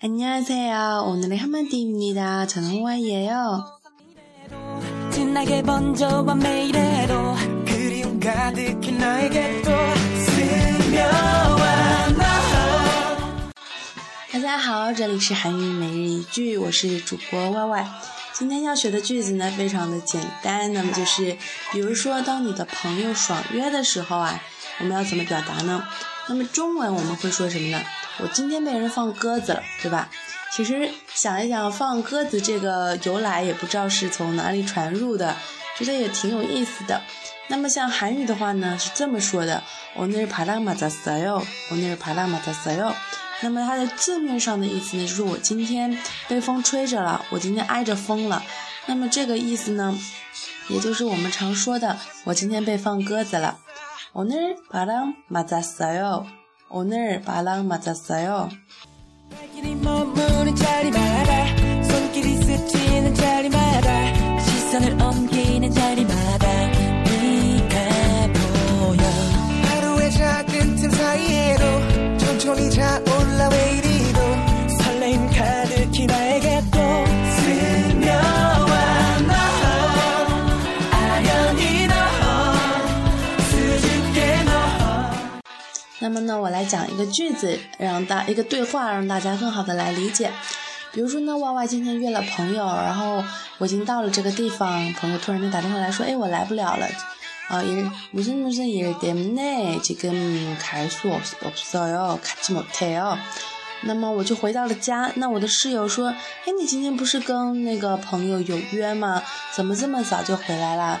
안녕하세요오늘의한마디입니다 저는와이에요大家好，这里是韩语每日一句，我是主播 Y Y。 今天要学的句子呢，非常的简单，那么就是，比如说，当你的朋友爽约的时候啊，我们要怎么表达呢？那么中文我们会说什么呢？我今天被人放鸽子了，对吧？其实想一想，放鸽子这个由来也不知道是从哪里传入的，觉得也挺有意思的。那么像韩语的话呢，是这么说的：오늘바람맞았어 요， 오늘바람맞았어 요。 那么它的字面上的意思呢，就是我今天被风吹着了，我今天挨着风了。那么这个意思呢，也就是我们常说的，我今天被放鸽子了。오늘바람맞았어 요。 오늘 바람 맞았어요. 那么呢，我来讲一个句子，让大一个对话，让大家更好的来理解。比如说呢，Y Y 今天约了朋友，然后我已经到了这个地方，朋友突然间打电话来说，哎，我来不了了。啊，也무슨무슨일때문에지금갈수없없어요가지못해요那么我就回到了家。那我的室友说，哎，你今天不是跟那个朋友有约吗？怎么这么早就回来了？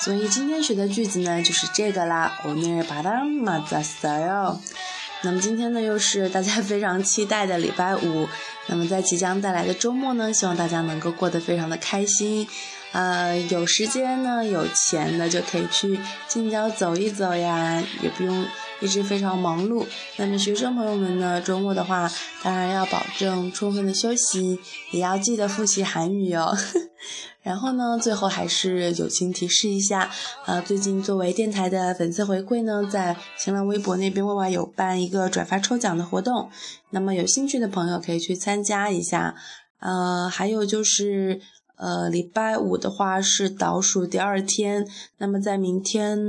所以今天学的句子呢，就是这个啦。오늘바람맞았어 요。 那么今天呢，又是大家非常期待的礼拜五。那么在即将带来的周末呢，希望大家能够过得非常的开心。呃，有时间呢，有钱呢，就可以去近郊走一走呀，也不用一直非常忙碌。那么学生朋友们呢，周末的话，当然要保证充分的休息，也要记得复习韩语哦。 然后呢，最后还是友情提示一下，呃，最近作为电台的粉丝回馈呢，在新浪微博那边，娃娃有办一个转发抽奖的活动，那么有兴趣的朋友可以去参加一下。呃，还有就是，呃，礼拜五的话是倒数第二天，那么在明天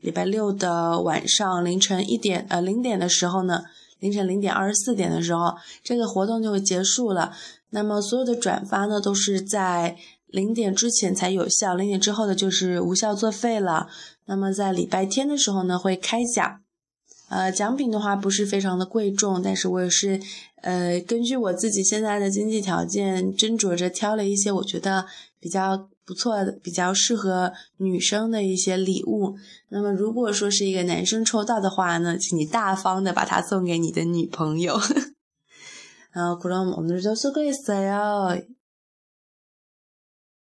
礼拜六的晚上凌晨一点，呃，零点的时候呢，凌晨零点二十四点的时候，这个活动就会结束了。那么所有的转发呢，都是在。零点之前才有效，零点之后的就是无效作废了。那么在礼拜天的时候呢，会开奖，呃，奖品的话不是非常的贵重，但是我也是，呃，根据我自己现在的经济条件斟酌着挑了一些我觉得比较不错的、比较适合女生的一些礼物。那么如果说是一个男生抽到的话呢，请你大方的把它送给你的女朋友。啊，그럼오늘도수고했어 요。